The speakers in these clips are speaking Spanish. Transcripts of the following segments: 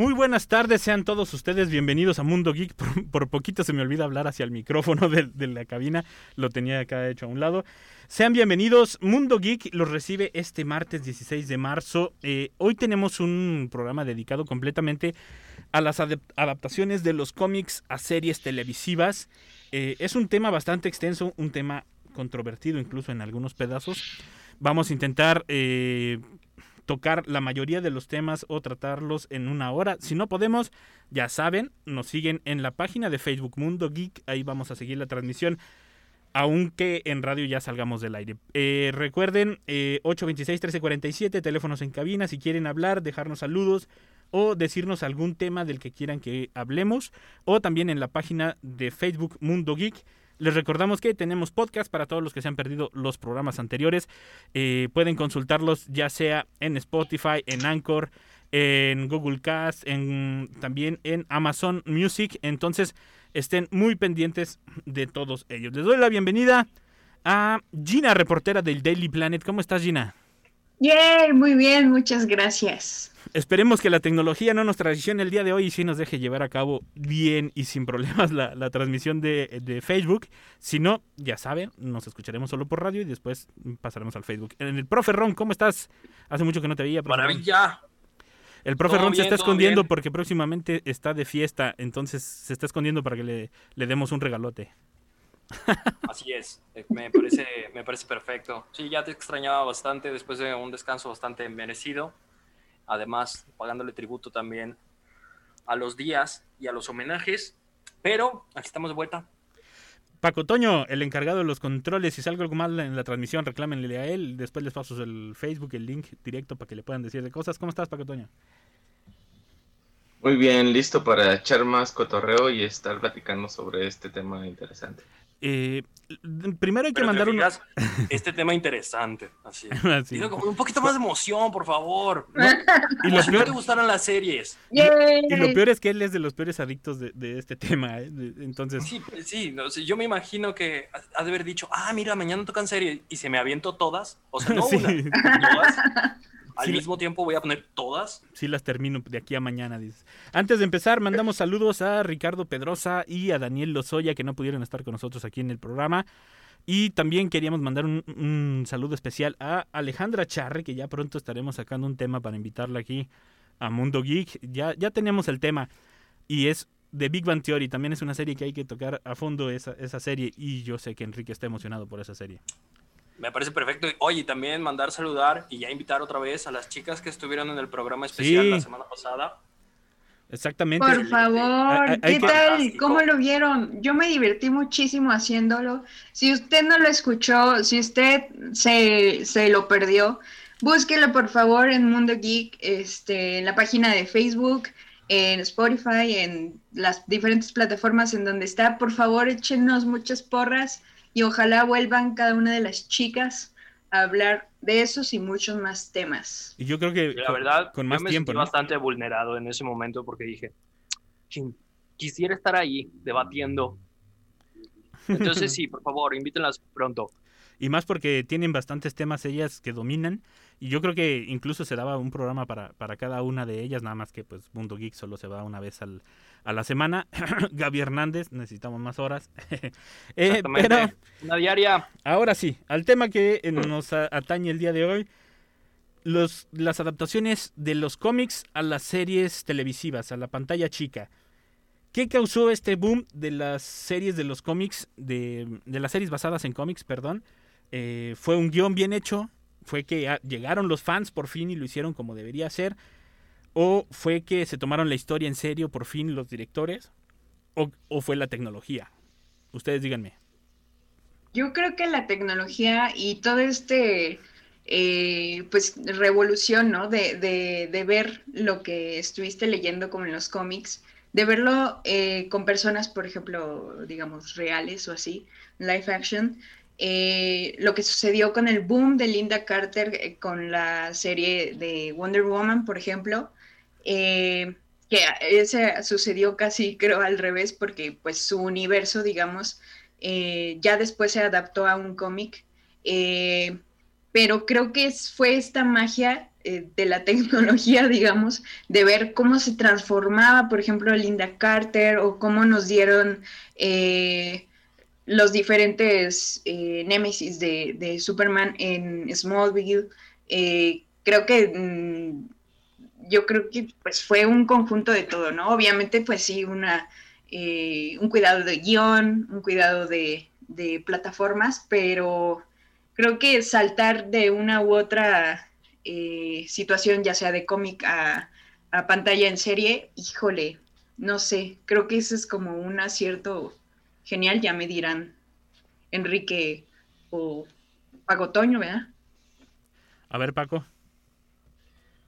Muy buenas tardes, sean todos ustedes bienvenidos a Mundo Geek. Por, poquito se me olvida hablar hacia el micrófono de, de, la cabina, lo tenía acá hecho a un lado. Sean bienvenidos, Mundo Geek los recibe este martes 16 de marzo. Eh, hoy tenemos un programa dedicado completamente a las adaptaciones de los cómics a series televisivas. Eh, es un tema bastante extenso, un tema controvertido incluso en algunos pedazos. Vamos a intentar eh, tocar la mayoría de los temas o tratarlos en una hora. Si no podemos, ya saben, nos siguen en la página de Facebook Mundo Geek. Ahí vamos a seguir la transmisión. Aunque en radio ya salgamos del aire. Eh, recuerden, eh, 826-1347, teléfonos en cabina. Si quieren hablar, dejarnos saludos o decirnos algún tema del que quieran que hablemos. O también en la página de Facebook Mundo Geek. Les recordamos que tenemos podcast para todos los que se han perdido los programas anteriores. Eh, pueden consultarlos ya sea en Spotify, en Anchor, en Google Cast, en, también en Amazon Music. Entonces estén muy pendientes de todos ellos. Les doy la bienvenida a Gina, reportera del Daily Planet. ¿Cómo estás, Gina? Yay, muy bien, muchas gracias. Esperemos que la tecnología no nos traicione el día de hoy y sí nos deje llevar a cabo bien y sin problemas la, la transmisión de, de, Facebook. Si no, ya saben, nos escucharemos solo por radio y después pasaremos al Facebook. En el profe Ron, ¿cómo estás? Hace mucho que no te veía. Profe Maravilla. El profe Ron bien, se está escondiendo bien. porque próximamente está de fiesta, entonces se está escondiendo para que le, le demos un regalote. Así es, eh, me parece, me parece perfecto. Sí, ya te extrañaba bastante después de un descanso bastante merecido. Además, pagándole tributo también a los días y a los homenajes. Pero aquí estamos de vuelta. Paco Toño, el encargado de los controles, si salgo algo mal en la transmisión, reclámenle a él. Después les paso el Facebook, el link directo para que le puedan decir de cosas. ¿Cómo estás, Paco Toño? Muy bien, listo para echar más cotorreo y estar platicando sobre este tema interesante. Eh, primero hay que Pero mandar un... Este tema interesante. Así. así. Digo, como un poquito más de emoción, por favor. ¿No? Y lo si peor... no te gustaron las series. Yay. Y lo peor es que él es de los peores adictos de, de este tema. ¿eh? Entonces... Sí, sí no, yo me imagino que ha de haber dicho, ah, mira, mañana tocan series y se me aviento todas. O sea, no sí. una, todas. Al sí, mismo tiempo voy a poner todas. Sí, las termino de aquí a mañana, dices. Antes de empezar, mandamos saludos a Ricardo Pedrosa y a Daniel Lozoya, que no pudieron estar con nosotros aquí en el programa. Y también queríamos mandar un, un, saludo especial a Alejandra Charre, que ya pronto estaremos sacando un tema para invitarla aquí a Mundo Geek. Ya, ya tenemos el tema y es de Big Bang Theory. También es una serie que hay que tocar a fondo esa, esa serie y yo sé que Enrique está emocionado por esa serie. Me parece perfecto. Oye, también mandar saludar y ya invitar otra vez a las chicas que estuvieron en el programa especial sí. la semana pasada. Exactamente. Por favor, ¿qué tal? ¿Cómo lo vieron? Yo me divertí muchísimo haciéndolo. Si usted no lo escuchó, si usted se, se lo perdió, búsquelo por favor en Mundo Geek, este, en la página de Facebook, en Spotify, en las diferentes plataformas en donde está. Por favor, échenos muchas porras y ojalá vuelvan cada una de las chicas a hablar de esos y muchos más temas. Y yo creo que la verdad, con más yo me tiempo, sentí ¿no? bastante vulnerado en ese momento porque dije, quisiera estar ahí debatiendo. Entonces sí, por favor, invítenlas pronto. Y más porque tienen bastantes temas ellas que dominan. Y yo creo que incluso se daba un programa para, para cada una de ellas, nada más que pues Mundo Geek solo se va una vez al, a la semana. Gaby Hernández, necesitamos más horas. eh, pero, una diaria. Ahora sí, al tema que nos atañe el día de hoy. Los, las adaptaciones de los cómics a las series televisivas, a la pantalla chica. ¿Qué causó este boom de las series de los cómics, de, de las series basadas en cómics, perdón? Eh, fue un guion bien hecho, fue que llegaron los fans por fin y lo hicieron como debería ser, o fue que se tomaron la historia en serio por fin los directores, o, o fue la tecnología. Ustedes díganme. Yo creo que la tecnología y todo este eh, pues revolución, ¿no? De, de, de, ver lo que estuviste leyendo como en los cómics, de verlo eh, con personas, por ejemplo, digamos, reales o así, live action, eh, lo que sucedió con el boom de Linda Carter eh, con la serie de Wonder Woman, por ejemplo, que ese sucedió casi creo al revés porque pues su universo, digamos, ya después se adaptó a un cómic, pero creo que fue esta magia eh, de la tecnología, digamos, de ver cómo se transformaba, por ejemplo, Linda Carter o cómo nos dieron eh, los diferentes eh, de, Superman en Smallville. creo que mm, yo creo que pues fue un conjunto de todo, ¿no? Obviamente, pues sí, una, un cuidado de guion, un cuidado de, de plataformas, pero creo que saltar de una u otra eh, situación, ya sea de cómic a, pantalla en serie, híjole, no sé, creo que ese es como un acierto genial, ya me dirán Enrique o Paco Toño, ¿verdad? A ver, Paco.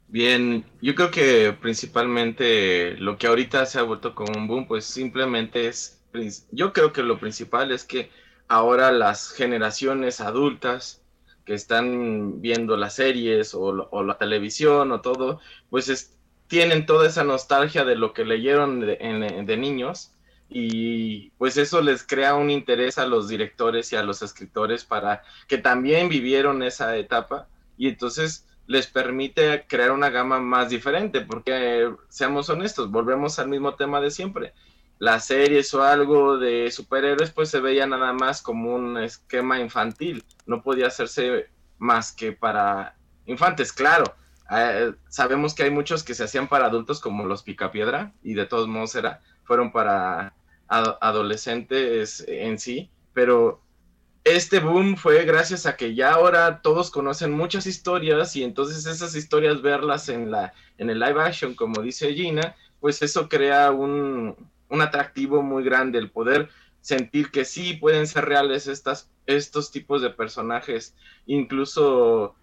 Bien, yo creo que principalmente lo que ahorita se ha vuelto como un boom, pues simplemente es, yo creo que lo principal es que ahora las generaciones adultas que están viendo las series o, la televisión o todo, pues tienen toda esa nostalgia de lo que leyeron de, niños y pues eso les crea un interés a los directores y a los escritores para que también vivieron esa etapa y entonces les permite crear una gama más diferente porque seamos honestos, volvemos al mismo tema de siempre. Las series o algo de superhéroes pues se veía nada más como un esquema infantil no podía hacerse más que para infantes, claro. Eh, sabemos que hay muchos que se hacían para adultos como los Picapiedra y de todos modos era, fueron para adolescentes en sí, pero este boom fue gracias a que ya ahora todos conocen muchas historias y entonces esas historias verlas en la en el live action como dice Gina, pues eso crea un, un atractivo muy grande el poder sentir que sí pueden ser reales estas, estos tipos de personajes, incluso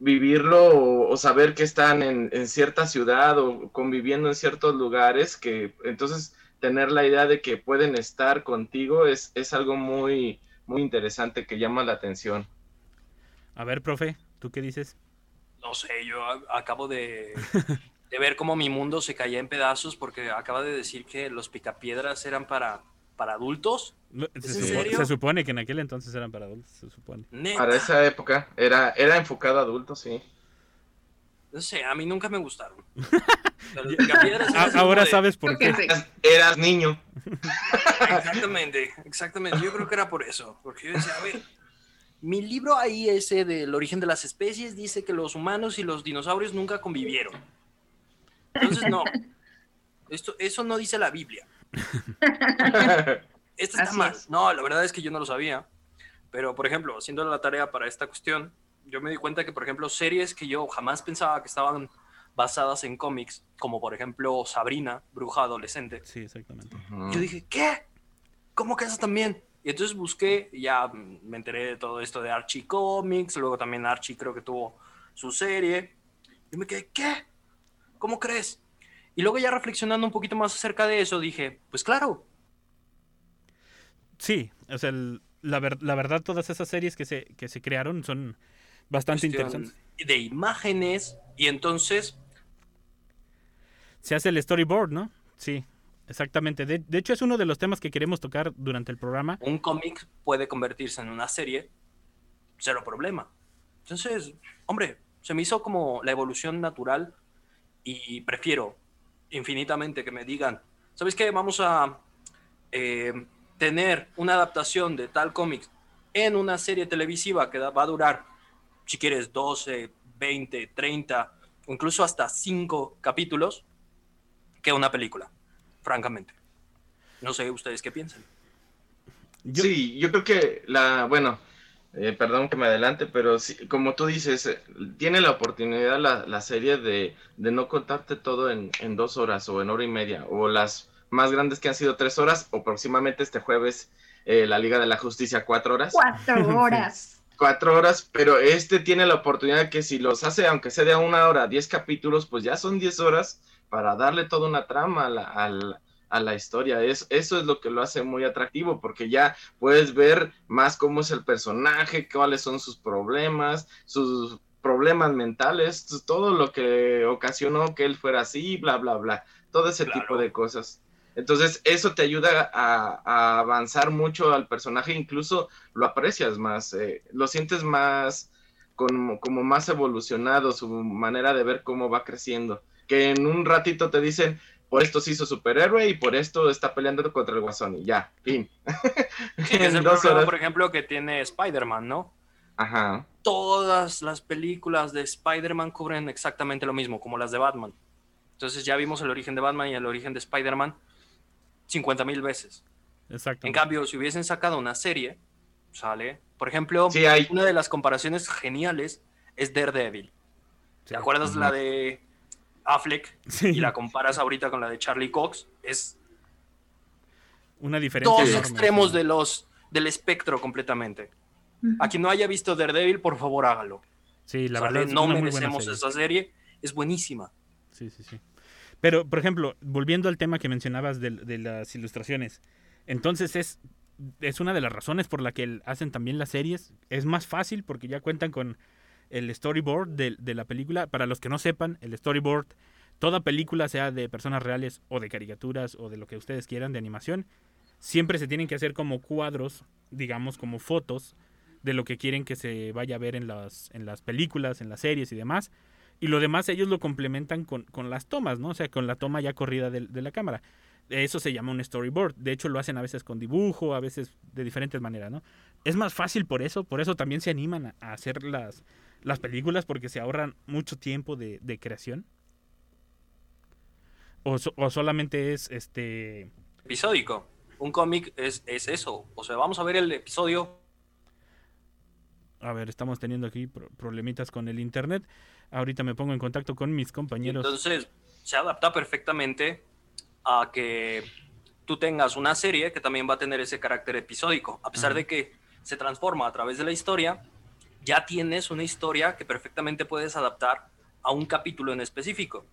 vivirlo o, saber que están en, cierta ciudad o conviviendo en ciertos lugares, que entonces tener la idea de que pueden estar contigo es, es algo muy, muy interesante que llama la atención. A ver, profe, ¿tú qué dices? No sé, yo acabo de, de ver cómo mi mundo se caía en pedazos porque acaba de decir que los picapiedras eran para para adultos. Se, supone que en aquel entonces eran para adultos, se supone. Para esa época era, era enfocado a adultos, sí. No sé, a mí nunca me gustaron. Ahora sabes por qué. Eras, niño. Exactamente, exactamente. Yo creo que era por eso. Porque yo decía, a ver, mi libro ahí ese del origen de las especies dice que los humanos y los dinosaurios nunca convivieron. Entonces, no. Esto, eso no dice la Biblia. Esto está mal. No, la verdad es que yo no lo sabía. Pero, por ejemplo, haciendo la tarea para esta cuestión, yo me di cuenta que, por ejemplo, series que yo jamás pensaba que estaban basadas en cómics, como por ejemplo Sabrina, bruja adolescente. Sí, exactamente. Yo dije, ¿qué? ¿Cómo que eso también? Y entonces busqué, ya me enteré de todo esto de Archie Comics, luego también Archie creo que tuvo su serie. Y me quedé, ¿qué? ¿Cómo crees? Y luego ya reflexionando un poquito más acerca de eso, dije, pues claro. Sí, o sea, la, verdad todas esas series que se, que se crearon son bastante interesantes. De imágenes y entonces... Se hace el storyboard, ¿no? Sí, exactamente. De, hecho es uno de los temas que queremos tocar durante el programa. Un cómic puede convertirse en una serie, cero problema. Entonces, hombre, se me hizo como la evolución natural y prefiero infinitamente que me digan, ¿sabes qué? Vamos a eh, tener una adaptación de tal cómic en una serie televisiva que va a durar, si quieres, 12, 20, 30, incluso hasta 5 capítulos, que una película, francamente. No sé ustedes qué piensan. Sí, yo creo que la, bueno, eh, perdón que me adelante, pero como tú dices, eh, tiene la oportunidad la, serie de, no contarte todo en, dos horas o en hora y media, o las más grandes que han sido tres horas, o próximamente este jueves eh, la Liga de la Justicia cuatro horas. Cuatro horas. cuatro horas, pero este tiene la oportunidad que si los hace, aunque sea de una hora, diez capítulos, pues ya son diez horas para darle toda una trama a a la historia. Es, eso es lo que lo hace muy atractivo, porque ya puedes ver más cómo es el personaje, cuáles son sus problemas, sus problemas mentales, todo lo que ocasionó que él fuera así, bla, bla, bla, todo ese tipo de cosas. Entonces, eso te ayuda a, avanzar mucho al personaje, incluso lo aprecias más, eh, lo sientes más como, como más evolucionado, su manera de ver cómo va creciendo. Que en un ratito te dicen, por esto se hizo superhéroe y por esto está peleando contra el Guasón y ya, fin. es el problema, por ejemplo, que tiene Spider-Man, ¿no? Ajá. Todas las películas de Spider-Man cubren exactamente lo mismo, como las de Batman. Entonces ya vimos el origen de Batman y el origen de Spider-Man 50 mil veces. Exacto. En cambio, si hubiesen sacado una serie, sale. Por ejemplo, una de las comparaciones geniales es Daredevil. ¿Te acuerdas la de Affleck y la comparas ahorita con la de Charlie Cox? Es una diferencia. Dos extremos de los, del espectro completamente. A quien no haya visto Daredevil, por favor hágalo. Sí, la verdad. no merecemos esa serie. Es buenísima. Sí, sí, sí. Pero, por ejemplo, volviendo al tema que mencionabas de, las ilustraciones, entonces es, es una de las razones por la que hacen también las series. Es más fácil porque ya cuentan con el storyboard de, de la película. Para los que no sepan, el storyboard, toda película, sea de personas reales o de caricaturas o de lo que ustedes quieran, de animación, siempre se tienen que hacer como cuadros, digamos, como fotos de lo que quieren que se vaya a ver en las, en las películas, en las series y demás. Y lo demás ellos lo complementan con, las tomas, ¿no? O sea, con la toma ya corrida de, la cámara. Eso se llama un storyboard. De hecho, lo hacen a veces con dibujo, a veces de diferentes maneras, ¿no? Es más fácil por eso, por eso también se animan a, hacer las, las películas, porque se ahorran mucho tiempo de, creación. O, o, solamente es este. Episódico. Un cómic es, es eso. O sea, vamos a ver el episodio. A ver, estamos teniendo aquí problemitas con el internet. Ahorita me pongo en contacto con mis compañeros. Entonces, se adapta perfectamente a que tú tengas una serie que también va a tener ese carácter episódico. A pesar de que se transforma a través de la historia, ya tienes una historia que perfectamente puedes adaptar a un capítulo en específico.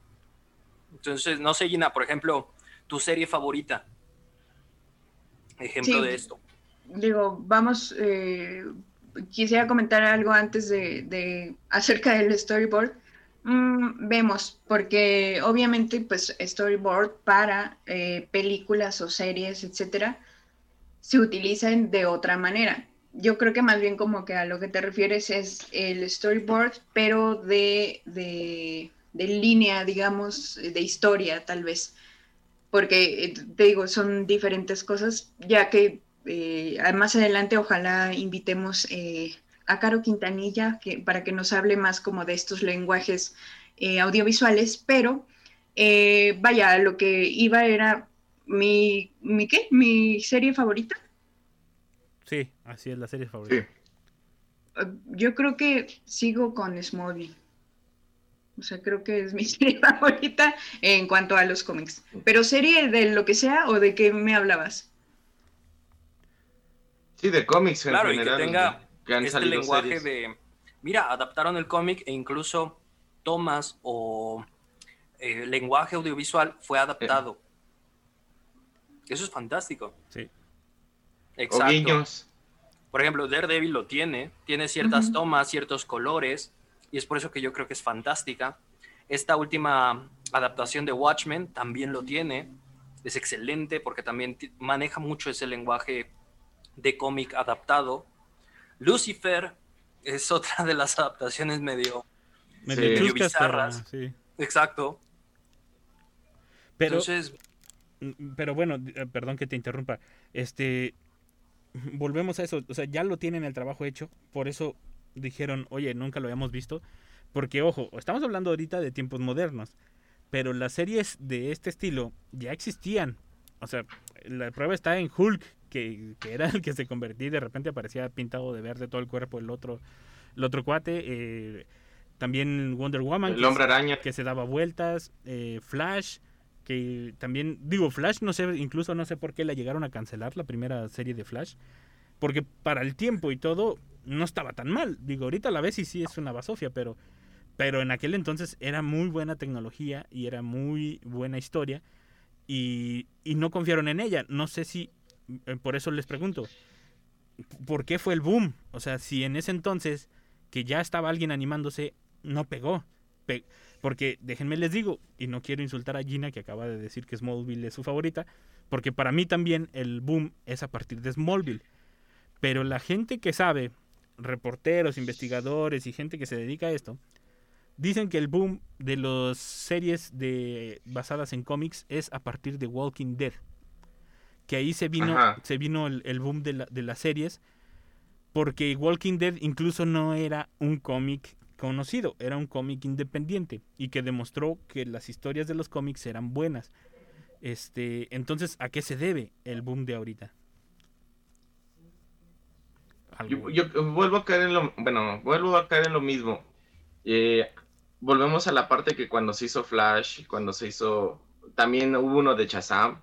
Entonces, no sé, Gina, por ejemplo, tu serie favorita. Ejemplo de esto. Digo, vamos, eh, quisiera comentar algo antes de, acerca del storyboard. Mm, vemos, porque obviamente, pues, storyboard para eh, películas o series, etcétera, se utilizan de otra manera. Yo creo que más bien como que a lo que te refieres es el storyboard, pero de, de, línea, digamos, de historia, tal vez. Porque, eh, te digo, son diferentes cosas, ya que eh, más adelante ojalá invitemos eh, a Caro Quintanilla que, para que nos hable más como de estos lenguajes eh, audiovisuales, pero vaya, lo que iba era mi, mi, ¿qué? Mi serie favorita. Sí, así es la serie favorita. Yo creo que sigo con Smallville. O sea, creo que es mi serie favorita en cuanto a los cómics. Pero serie de lo que sea o de qué me hablabas. Sí, de cómics en claro, y que tenga este lenguaje de... Mira, adaptaron el cómic e incluso tomas o eh, lenguaje audiovisual fue adaptado. Eso es fantástico. Sí. Exacto. Por ejemplo, Daredevil lo tiene, tiene ciertas tomas, ciertos colores, y es por eso que yo creo que es fantástica. Esta última adaptación de Watchmen también lo tiene, es excelente porque también maneja mucho ese lenguaje de cómic adaptado. Lucifer es otra de las adaptaciones medio, medio, bizarras. Exacto. Pero, mm, pero bueno, eh, perdón que te interrumpa. Este, volvemos a eso. O sea, ya lo tienen el trabajo hecho. Por eso dijeron, oye, nunca lo habíamos visto. Porque, ojo, estamos hablando ahorita de tiempos modernos. Pero las series de este estilo ya existían. O sea, la prueba está en Hulk, que, era el que se convertía y de repente aparecía pintado de verde todo el cuerpo el otro, el otro cuate. Eh, también Wonder Woman. El hombre araña. Que se daba vueltas. Eh, Flash. También, digo, Flash, no sé, incluso no sé por qué la llegaron a cancelar la primera serie de Flash. Porque para el tiempo y todo, no estaba tan mal. Digo, ahorita a la vez y sí es una basofia, pero, pero en aquel entonces era muy buena tecnología y era muy buena historia y, y no confiaron en ella. No sé si, eh, por eso les pregunto, ¿por qué fue el boom? O sea, si en ese entonces que ya estaba alguien animándose, no pegó. Pe- porque déjenme les digo, y no quiero insultar a Gina que acaba de decir que Smallville es su favorita, porque para mí también el boom es a partir de Smallville. Pero la gente que sabe, reporteros, investigadores y gente que se dedica a esto, dicen que el boom de las series de, basadas en cómics es a partir de Walking Dead. Que ahí se vino, Ajá. se vino el, el boom de, la- de las series. Porque Walking Dead incluso no era un cómic conocido, era un cómic independiente y que demostró que las historias de los cómics eran buenas. Este, entonces, ¿a qué se debe el boom de ahorita? Yo, yo vuelvo a caer en lo, bueno, vuelvo a caer en lo mismo. Eh, volvemos a la parte que cuando se hizo Flash, cuando se hizo, también hubo uno de Shazam.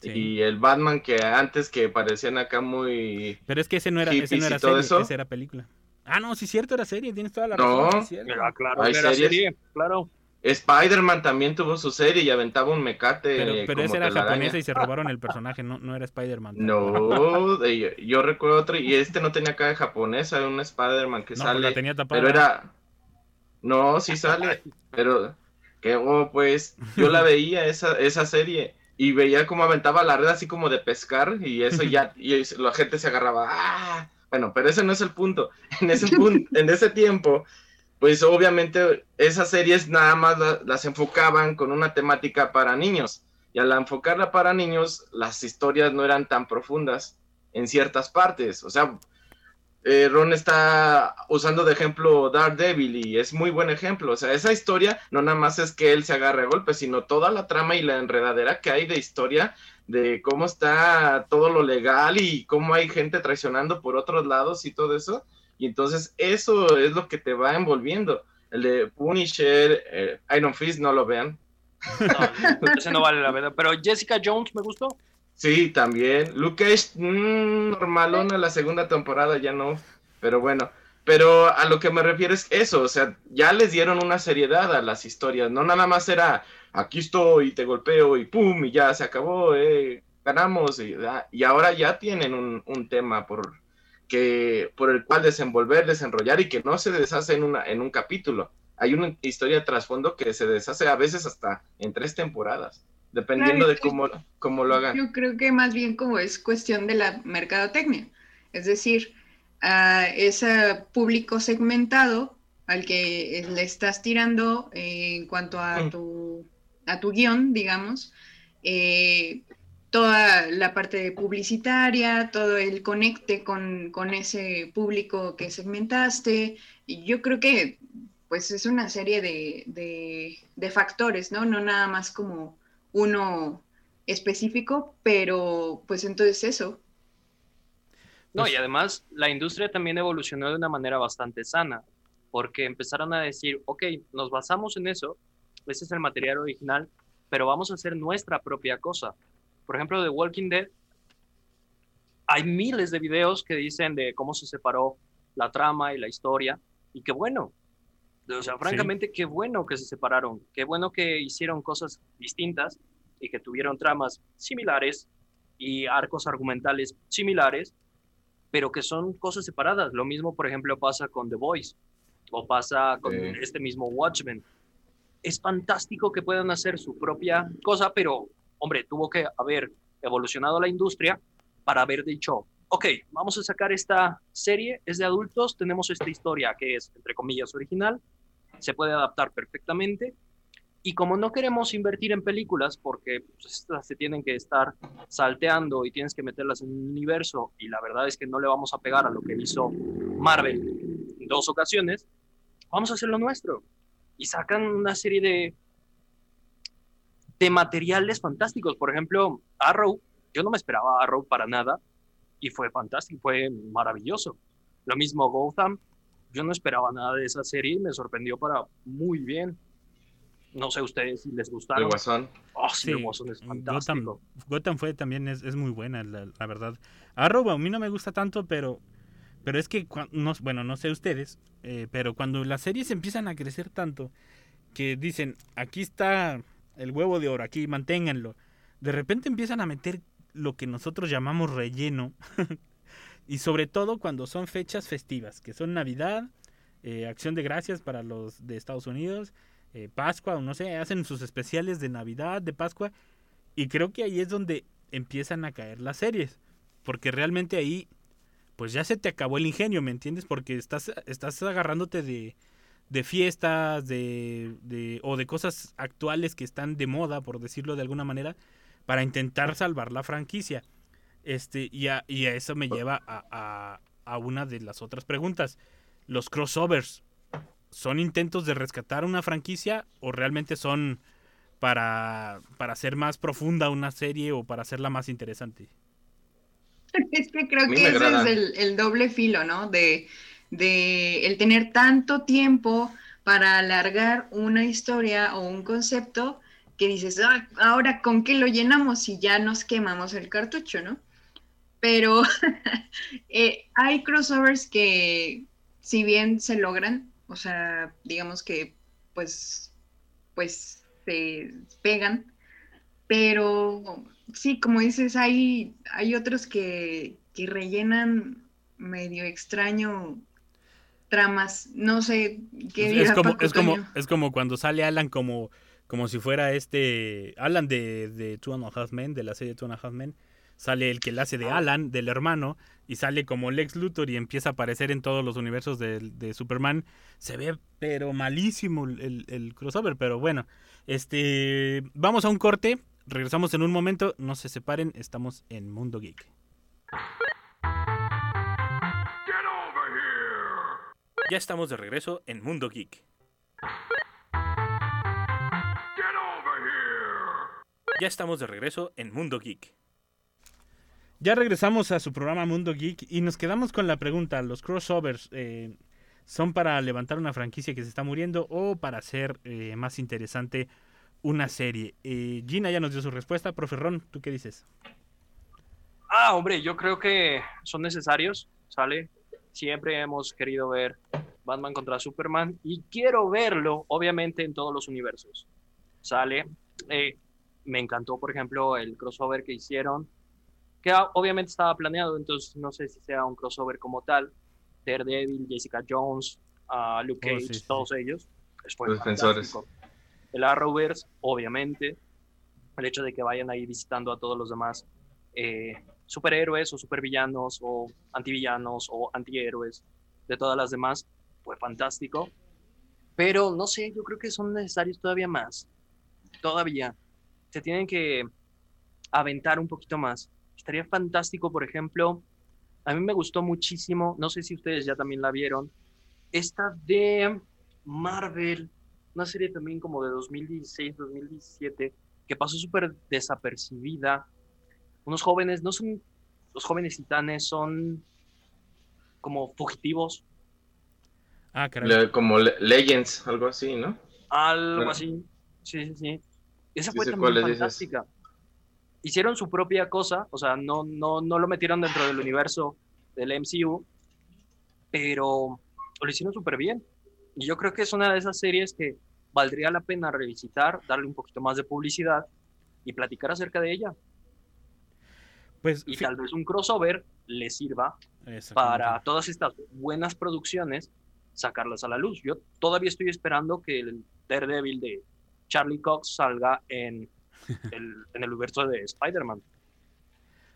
Sí. Y el Batman que antes que parecían acá muy... Pero es que ese no era, ese no era serie, eso. ese era película. Ah, no, sí es cierto, era serie, tienes toda la No. razón. sí es cierto. Ah, claro, Hay era series. serie, claro. Spider-Man también tuvo su serie y aventaba un mecate. Pero, pero como esa era japonesa y se robaron el personaje, no, no era Spider-Man. No, yo recuerdo otro y este no tenía cara de japonesa, era un Spider-Man que No, pues sale. la tenía tapada. Pero era. No, sí sale. Pero. Que oh, pues. Yo la veía esa, esa serie. Y veía cómo aventaba la red así como de pescar. Y eso ya. Y es- la gente se agarraba. ¡Ah! Bueno, pero ese no es el punto. En ese punto, en ese tiempo. Pues obviamente esas series nada más la- las enfocaban con una temática para niños. Y al enfocarla para niños, las historias no eran tan profundas en ciertas partes. O sea, eh, Ron está usando de ejemplo Daredevil y es muy buen ejemplo. O sea, esa historia no nada más es que él se agarre a golpes, sino toda la trama y la enredadera que hay de historia de cómo está todo lo legal y cómo hay gente traicionando por otros lados y todo eso. Y entonces eso es lo que te va envolviendo. El de Punisher, eh, Iron Fist, no lo vean. No, ese no vale la verdad. Pero Jessica Jones me gustó. Sí, también. Luke Cage, mm, normalona la segunda temporada, ya no. Pero bueno. Pero a lo que me refiero es eso, o sea, ya les dieron una seriedad a las historias, no nada más era aquí estoy, te golpeo y pum, y ya se acabó, eh, ganamos, y, ah, y ahora ya tienen un, un tema por, que, por el cual desenvolver, desenrollar y que no se deshace en, una, en un capítulo. Hay una historia de trasfondo que se deshace a veces hasta en tres temporadas, dependiendo Claro, de cómo, cómo lo hagan. Yo creo que más bien como es cuestión de la mercadotecnia. Es decir, a ese público segmentado al que le estás tirando en cuanto a Mm. tu, a tu guion, digamos, eh, toda la parte publicitaria, todo el conecte con, con ese público que segmentaste. Y yo creo que pues es una serie de, de- de factores, ¿no? No nada más como uno específico, pero pues entonces eso. No, y además la industria también evolucionó de una manera bastante sana, porque empezaron a decir, ok, nos basamos en eso, ese es el material original, pero vamos a hacer nuestra propia cosa. Por ejemplo, de Walking Dead, hay miles de videos que dicen de cómo se separó la trama y la historia, y qué bueno. O sea, francamente, qué bueno que se separaron, qué bueno que hicieron cosas distintas y que tuvieron tramas similares y arcos argumentales similares, pero que son cosas separadas. Lo mismo, por ejemplo, pasa con The Voice o pasa con Sí. este mismo Watchmen. Es fantástico que puedan hacer su propia cosa, pero, hombre, tuvo que haber evolucionado la industria para haber dicho, ok, vamos a sacar esta serie, es de adultos, tenemos esta historia que es, entre comillas, original, se puede adaptar perfectamente. Y como no queremos invertir en películas, porque pues, estas se tienen que estar salteando y tienes que meterlas en un universo, y la verdad es que no le vamos a pegar a lo que hizo Marvel en dos ocasiones, vamos a hacer lo nuestro. Y sacan una serie de, de materiales fantásticos. Por ejemplo, Arrow, yo no me esperaba Arrow para nada, y fue fantástico, fue maravilloso. Lo mismo Gotham, yo no esperaba nada de esa serie y me sorprendió para muy bien. No sé ustedes si les El gustaron. Guasón. Oh, sí, Sí, el Guasón es Gotham, fantástico. Gotham fue también es, es muy buena, la, la verdad. Arrow a mí no me gusta tanto, pero pero es que no, bueno, no sé ustedes, eh, pero cuando las series empiezan a crecer tanto que dicen, aquí está el huevo de oro, aquí manténganlo. de repente empiezan a meter lo que nosotros llamamos relleno. y sobre todo cuando son fechas festivas, que son Navidad, eh, Acción de Gracias para los de Estados Unidos, eh, Pascua, o no sé, hacen sus especiales de Navidad, de Pascua. Y creo que ahí es donde empiezan a caer las series. Porque realmente ahí, pues ya se te acabó el ingenio, ¿me entiendes? Porque estás, estás agarrándote de, de fiestas, de, de, o de cosas actuales que están de moda, por decirlo de alguna manera, para intentar salvar la franquicia. Este, y, a, y a eso me lleva a, a, a, una de las otras preguntas. Los crossovers, ¿son intentos de rescatar una franquicia o realmente son para, para hacer más profunda una serie o para hacerla más interesante? Es que creo que ese es el, el, doble filo, ¿no? De, de el tener tanto tiempo para alargar una historia o un concepto que dices, ah, ahora con qué lo llenamos y ya nos quemamos el cartucho, ¿no? Pero eh, hay crossovers que, si bien se logran, o sea, digamos que pues, pues se pegan, pero sí, como dices, hay, hay otros que, que rellenan medio extraño tramas, no sé qué es como, es como es como cuando sale Alan como como si fuera este Alan de, de Two and a Half Men, de la serie Two and a Half Men, sale el que le hace de Alan, del hermano, y sale como Lex Luthor y empieza a aparecer en todos los universos de, de Superman. Se ve pero malísimo el, el, crossover, pero bueno, este vamos a un corte, regresamos en un momento, no se separen, estamos en Mundo Geek. Ya estamos de regreso en Mundo Geek. Ya estamos de regreso en Mundo Geek. Ya regresamos a su programa Mundo Geek y nos quedamos con la pregunta, ¿los crossovers eh, son para levantar una franquicia que se está muriendo o para hacer eh, más interesante una serie? Eh, Gina ya nos dio su respuesta. Profe Ron, ¿tú qué dices? Ah, hombre, yo creo que son necesarios, ¿sale? siempre hemos querido ver Batman contra Superman y quiero verlo, obviamente, en todos los universos. Sale. Eh, me encantó, por ejemplo, el crossover que hicieron, que obviamente estaba planeado, entonces no sé si sea un crossover como tal. Daredevil, Jessica Jones, uh, Luke oh, Cage, oh, sí, sí. todos ellos. Los defensores. El Arrowverse, obviamente. El hecho de que vayan ahí visitando a todos los demás eh, superhéroes o supervillanos o antivillanos o antihéroes de todas las demás, fue fantástico. Pero no sé, yo creo que son necesarios todavía más. Todavía. Se tienen que aventar un poquito más. Estaría fantástico, por ejemplo, a mí me gustó muchísimo, no sé si ustedes ya también la vieron, esta de Marvel, una serie también como de 2016, 2017, que pasó súper desapercibida, unos jóvenes, no son los jóvenes titanes, son como fugitivos. Ah, caray. como Legends, algo así, ¿no? Algo así, sí, sí, sí. Esa fue también fantástica. Hicieron su propia cosa, o sea, no, no, no lo metieron dentro del universo del MCU, pero lo hicieron súper bien. Y yo creo que es una de esas series que valdría la pena revisitar, darle un poquito más de publicidad y platicar acerca de ella. Pues, y tal vez un crossover le sirva para todas estas buenas producciones sacarlas a la luz. Yo todavía estoy esperando que el Daredevil de Charlie Cox salga en el, en el universo de Spider-Man.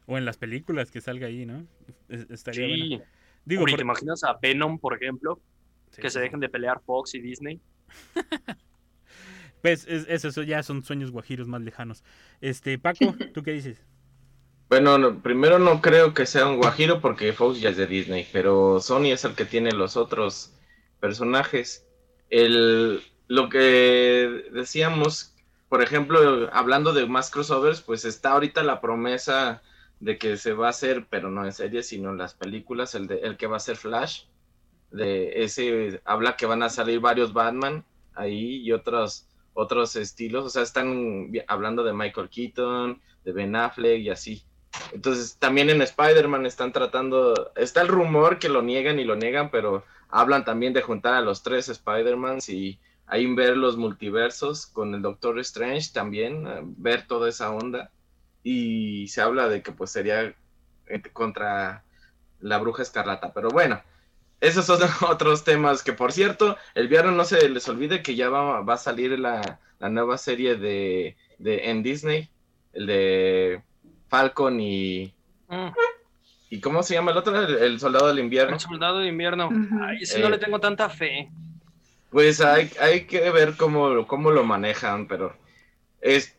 O en las películas que salga ahí, ¿no? Estaría sí. Digo, ¿te imaginas a Venom, por ejemplo? Sí, que se dejen de pelear Fox y Disney. pues eso, eso ya son sueños guajiros más lejanos. Este, Paco, ¿tú qué dices? Bueno, primero no creo que sea un guajiro porque Fox ya es de Disney, pero Sony es el que tiene los otros personajes. El, lo que decíamos, por ejemplo, hablando de más crossovers, pues está ahorita la promesa de que se va a hacer, pero no en serie, sino en las películas, el, de, el que va a ser Flash. De ese habla que van a salir varios Batman ahí y otros otros estilos, o sea, están hablando de Michael Keaton, de Ben Affleck y así. Entonces, también en Spider-Man están tratando, está el rumor que lo niegan y lo niegan, pero hablan también de juntar a los tres Spider-Mans y ahí ver los multiversos con el Doctor Strange también, ver toda esa onda. y se habla de que pues sería contra la bruja escarlata. Pero bueno, esos son otros temas que por cierto, el viernes no se les olvide que ya va, va a salir la, la, nueva serie de, de, en Disney, el de Falcon y... Mm. ¿Y cómo se llama el otro? El, Soldado del Invierno. El Soldado del Invierno. Ay, ese no le eh, tengo tanta fe. Pues hay, hay que ver cómo, cómo lo manejan, pero es,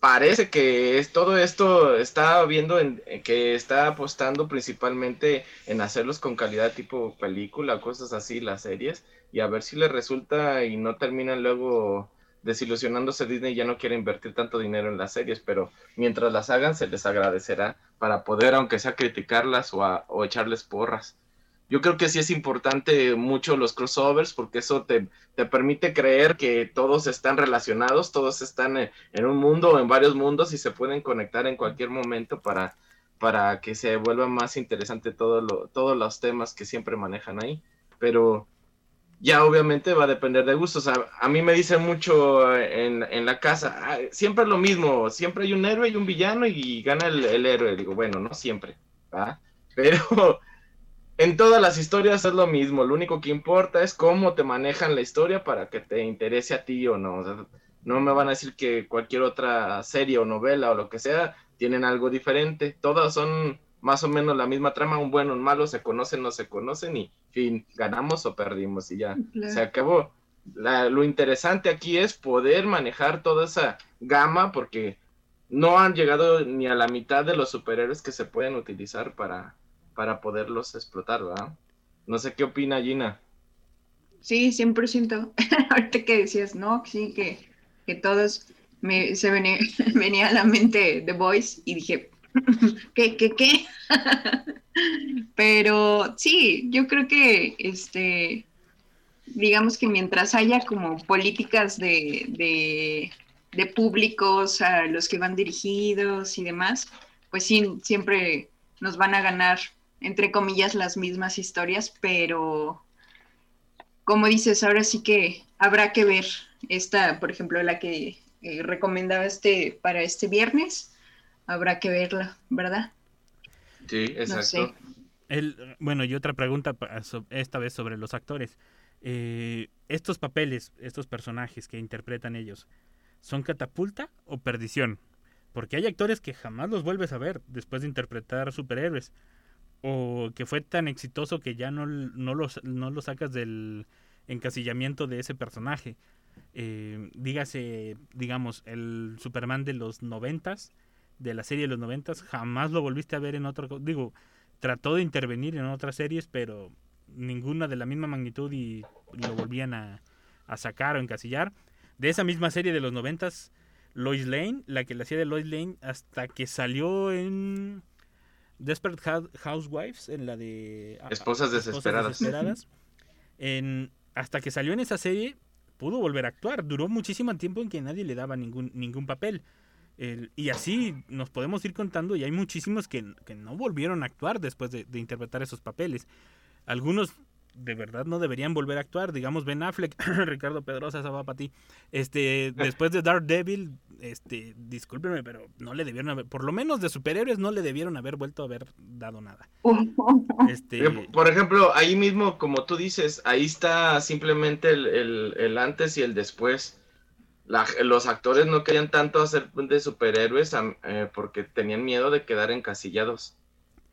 parece que es, todo esto está viendo en, que está apostando principalmente en hacerlos con calidad tipo película, cosas así, las series, y a ver si les resulta y no terminan luego desilusionándose Disney ya no quiere invertir tanto dinero en las series, pero mientras las hagan se les agradecerá para poder, aunque sea criticarlas o, o echarles porras. Yo creo que sí es importante mucho los crossovers porque eso te, te permite creer que todos están relacionados, todos están en, un mundo o en varios mundos y se pueden conectar en cualquier momento para, para que se vuelva más interesante todo lo, todos los temas que siempre manejan ahí. Pero ya obviamente va a depender de gustos. A, mí me dicen mucho en, en la casa, ah, siempre es lo mismo, siempre hay un héroe y un villano y gana el, el héroe. Digo, bueno, no siempre, ¿va? Pero en todas las historias es lo mismo, lo único que importa es cómo te manejan la historia para que te interese a ti o no. no me van a decir que cualquier otra serie o novela o lo que sea tienen algo diferente. Todas son más o menos la misma trama, un bueno, un malo, se conocen, no se conocen y fin, ganamos o perdimos y ya se acabó. lo interesante aquí es poder manejar toda esa gama porque no han llegado ni a la mitad de los superhéroes que se pueden utilizar para, para poderlos explotar, ¿verdad? No sé qué opina Gina. Sí, 100%. Ahorita que decías, no, sí, que, que todos me, se venía, venía a la mente The Voice y dije, ¿Qué, qué, qué? Pero sí, yo creo que este, digamos que mientras haya como políticas de, de, de, públicos a los que van dirigidos y demás, pues sí, siempre nos van a ganar, entre comillas, las mismas historias, pero como dices, ahora sí que habrá que ver esta, por ejemplo, la que eh, recomendaba este para este viernes habrá que verla, ¿verdad? Sí, exacto. El, bueno, y otra pregunta esta vez sobre los actores. Eh, estos papeles, estos personajes que interpretan ellos, ¿son catapulta o perdición? Porque hay actores que jamás los vuelves a ver después de interpretar superhéroes. O que fue tan exitoso que ya no, no, los, no lo sacas del encasillamiento de ese personaje. Eh, dígase, digamos, el Superman de los noventas de la serie de los noventas, jamás lo volviste a ver en otro, digo, trató de intervenir en otras series, pero ninguna de la misma magnitud y lo volvían a, sacar o encasillar. De esa misma serie de los noventas, Lois Lane, la que la hacía de Lois Lane, hasta que salió en Desperate Housewives, en la de Esposas Desesperadas. en, hasta que salió en esa serie, pudo volver a actuar. Duró muchísimo tiempo en que nadie le daba ningún, ningún papel y así nos podemos ir contando y hay muchísimos que, no volvieron a actuar después de, interpretar esos papeles. Algunos de verdad no deberían volver a actuar, digamos Ben Affleck, Ricardo Pedrosa, esa va para ti. Este, después de Dark Devil, este, discúlpeme, pero no le debieron haber, por lo menos de superhéroes no le debieron haber vuelto a haber dado nada. Este... Por ejemplo, ahí mismo, como tú dices, ahí está simplemente el, el antes y el después los actores no querían tanto hacer de superhéroes eh, porque tenían miedo de quedar encasillados.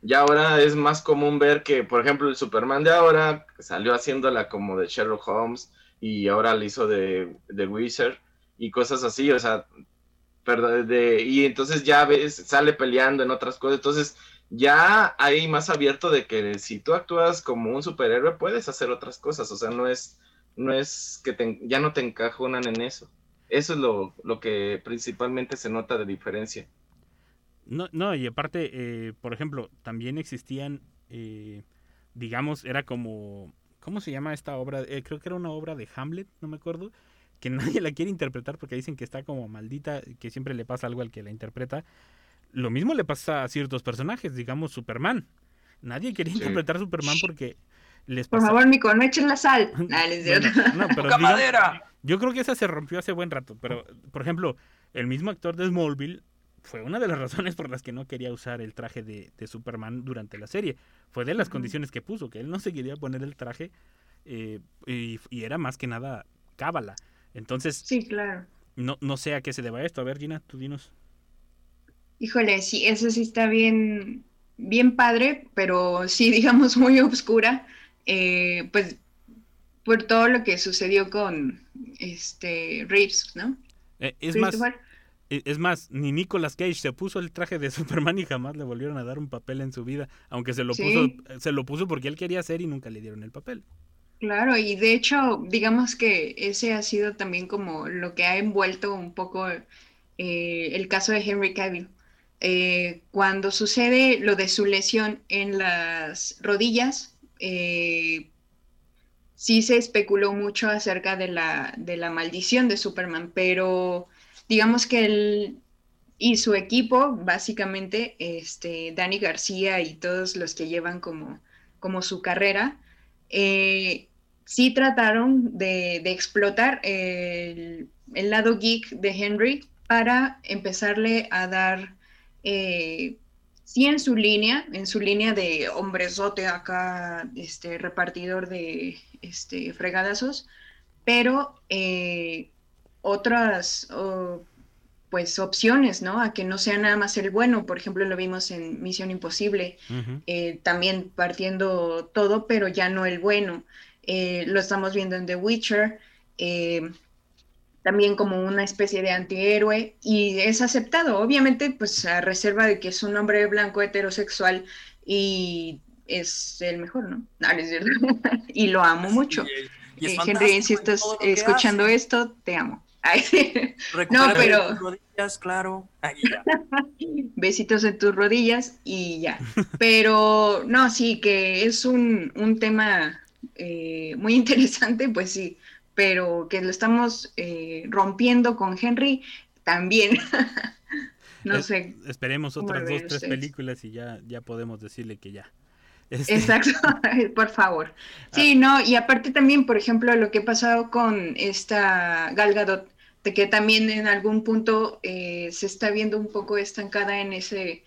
Y ahora es más común ver que, por ejemplo, el Superman de ahora salió haciéndola como de Sherlock Holmes y ahora la hizo de, de Wizard y cosas así, o sea, de, y entonces ya ves, sale peleando en otras cosas, entonces ya hay más abierto de que si tú actúas como un superhéroe puedes hacer otras cosas, o sea, no es, no es que ya no te encajonan en eso. Eso es lo, que principalmente se nota de diferencia. No, no y aparte, eh, por ejemplo, también existían, eh, digamos, era como, ¿cómo se llama esta obra? Eh, creo que era una obra de Hamlet, no me acuerdo, que nadie la quiere interpretar porque dicen que está como maldita, que siempre le pasa algo al que la interpreta. Lo mismo le pasa a ciertos personajes, digamos Superman. Nadie quería interpretar a Superman porque les pasa... Por favor, Nico, no echen la sal. no, pero yo creo que esa se rompió hace buen rato, pero por ejemplo, el mismo actor de Smallville fue una de las razones por las que no quería usar el traje de, Superman durante la serie. Fue de las condiciones que puso, que él no se quería poner el traje eh, y, era más que nada cábala. Entonces, sí, claro. No, no sé a qué se deba esto. A ver, Gina, tú dinos. Híjole, sí, eso sí está bien, bien padre, pero sí, digamos, muy oscura. Eh, pues por todo lo que sucedió con este Reeves, ¿no? Eh, es más, es más, ni Nicolas Cage se puso el traje de Superman y jamás le volvieron a dar un papel en su vida, aunque se lo puso, se lo puso porque él quería hacer y nunca le dieron el papel. Claro, y de hecho, digamos que ese ha sido también como lo que ha envuelto un poco eh, el caso de Henry Cavill. Eh, cuando sucede lo de su lesión en las rodillas, eh, sí se especuló mucho acerca de la, de la maldición de Superman, pero digamos que él y su equipo, básicamente, este, Dani García y todos los que llevan como, como su carrera, eh, sí trataron de, explotar el, lado geek de Henry para empezarle a dar, eh, sí en su línea, en su línea de hombrezote acá, este, repartidor de este, fregadazos, pero eh, otras pues opciones, ¿no? A que no sea nada más el bueno. Por ejemplo, lo vimos en Misión Imposible, eh, también partiendo todo, pero ya no el bueno. Eh, lo estamos viendo en The Witcher, eh, también como una especie de antihéroe, y es aceptado, obviamente, pues a reserva de que es un hombre blanco heterosexual y es el mejor, ¿no? no, es cierto. y lo amo mucho. Henry, si estás escuchando esto, te amo. No, pero. rodillas, claro. Besitos en tus rodillas y ya. Pero no, sí, que es un, tema eh, muy interesante, pues sí. Pero que lo estamos eh, rompiendo con Henry también. no sé. Esperemos otras dos, tres películas y ya, ya podemos decirle que ya. Este, Exacto, por favor. Sí, ah. no, y aparte también, por ejemplo, lo que ha pasado con esta Gal Gadot, de que también en algún punto eh, se está viendo un poco estancada en ese,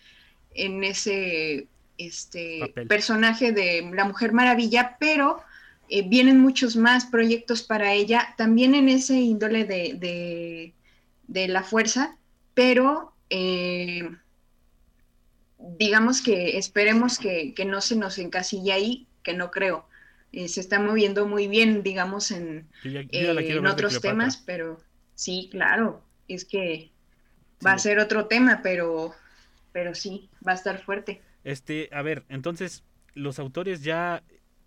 en ese este, personaje de la Mujer Maravilla, pero eh, vienen muchos más proyectos para ella, también en ese índole de, de, la fuerza, pero eh, digamos que esperemos que, no se nos encasille ahí, que no creo. se está moviendo muy bien, digamos, en, en otros temas, pero Sí, claro, es que va a ser otro tema, pero, pero sí, va a estar fuerte. Este, a ver, entonces, los autores ya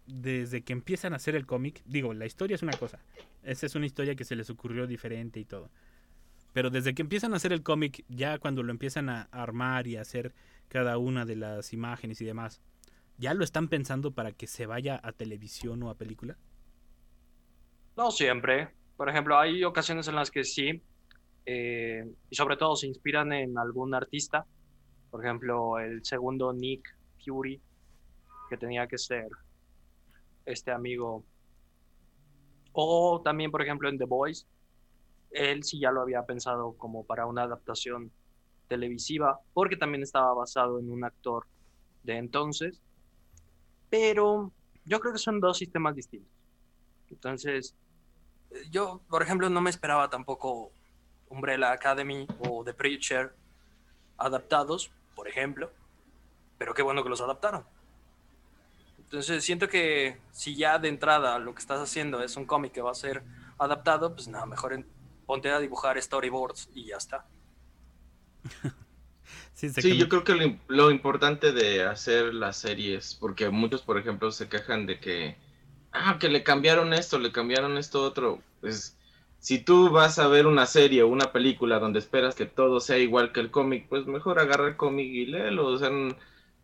desde que empiezan a hacer el cómic, digo, la historia es una cosa, esa es una historia que se les ocurrió diferente y todo. Pero desde que empiezan a hacer el cómic, ya cuando lo empiezan a armar y a hacer cada una de las imágenes y demás, ¿ya lo están pensando para que se vaya a televisión o a película? No siempre. Por ejemplo, hay ocasiones en las que sí, eh, y sobre todo se inspiran en algún artista. Por ejemplo, el segundo Nick Fury, que tenía que ser este amigo. O también, por ejemplo, en The Voice, él sí ya lo había pensado como para una adaptación televisiva, porque también estaba basado en un actor de entonces. Pero yo creo que son dos sistemas distintos. Entonces, yo, por ejemplo, no me esperaba tampoco Umbrella Academy o The Preacher adaptados, por ejemplo, pero qué bueno que los adaptaron. Entonces siento que si ya de entrada lo que estás haciendo es un cómic que va a ser adaptado, pues nada, mejor ponte a dibujar storyboards y ya está. sí, yo creo que lo, lo, importante de hacer las series, porque muchos, por ejemplo, se quejan de que ah, que le cambiaron esto, le cambiaron esto otro. Pues si tú vas a ver una serie o una película donde esperas que todo sea igual que el cómic, pues mejor agarra el cómic y léelo. O sea,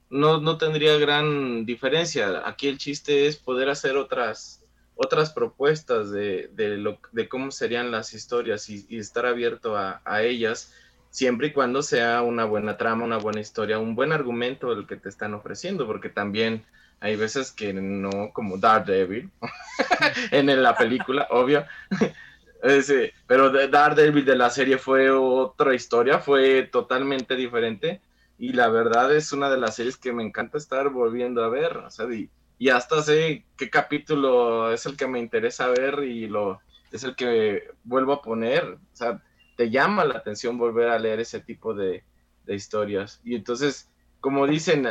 no, no tendría gran diferencia. Aquí el chiste es poder hacer otras otras propuestas de, de, lo, de cómo serían las historias y, y estar abierto a, a, ellas, siempre y cuando sea una buena trama, una buena historia, un buen argumento el que te están ofreciendo, porque también hay veces que no, como Daredevil, en la película, obvio. Ese, pero de Daredevil de la serie fue otra historia, fue totalmente diferente. Y la verdad es una de las series que me encanta estar volviendo a ver. O sea, y, y hasta sé qué capítulo es el que me interesa ver y lo es el que vuelvo a poner. O sea, te llama la atención volver a leer ese tipo de, de historias. Y entonces, como dicen,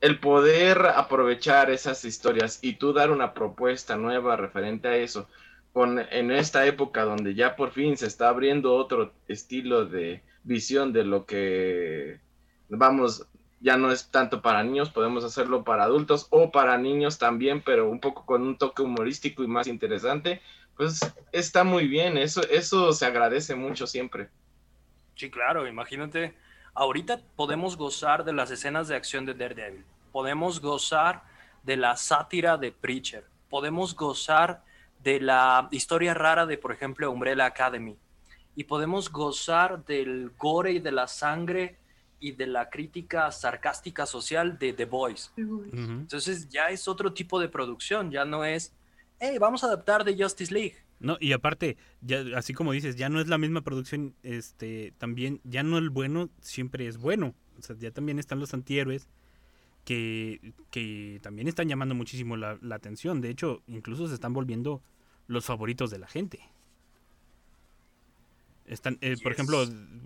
el poder aprovechar esas historias y tú dar una propuesta nueva referente a eso, con, en esta época donde ya por fin se está abriendo otro estilo de visión de lo que vamos, ya no es tanto para niños, podemos hacerlo para adultos o para niños también, pero un poco con un toque humorístico y más interesante, pues está muy bien, eso, eso se agradece mucho siempre. Sí, claro, imagínate, ahorita podemos gozar de las escenas de acción de Daredevil, podemos gozar de la sátira de Preacher, podemos gozar de la historia rara de, por ejemplo, Umbrella Academy, y podemos gozar del gore y de la sangre y de la crítica sarcástica social de The Boys. Entonces ya es otro tipo de producción, ya no es, hey, vamos a adaptar de Justice League. No, y aparte, ya, así como dices, ya no es la misma producción, este, también, ya no el bueno siempre es bueno. O sea, ya también están los antihéroes que, que también están llamando muchísimo la, la atención. De hecho, incluso se están volviendo los favoritos de la gente. Están, eh, por ejemplo,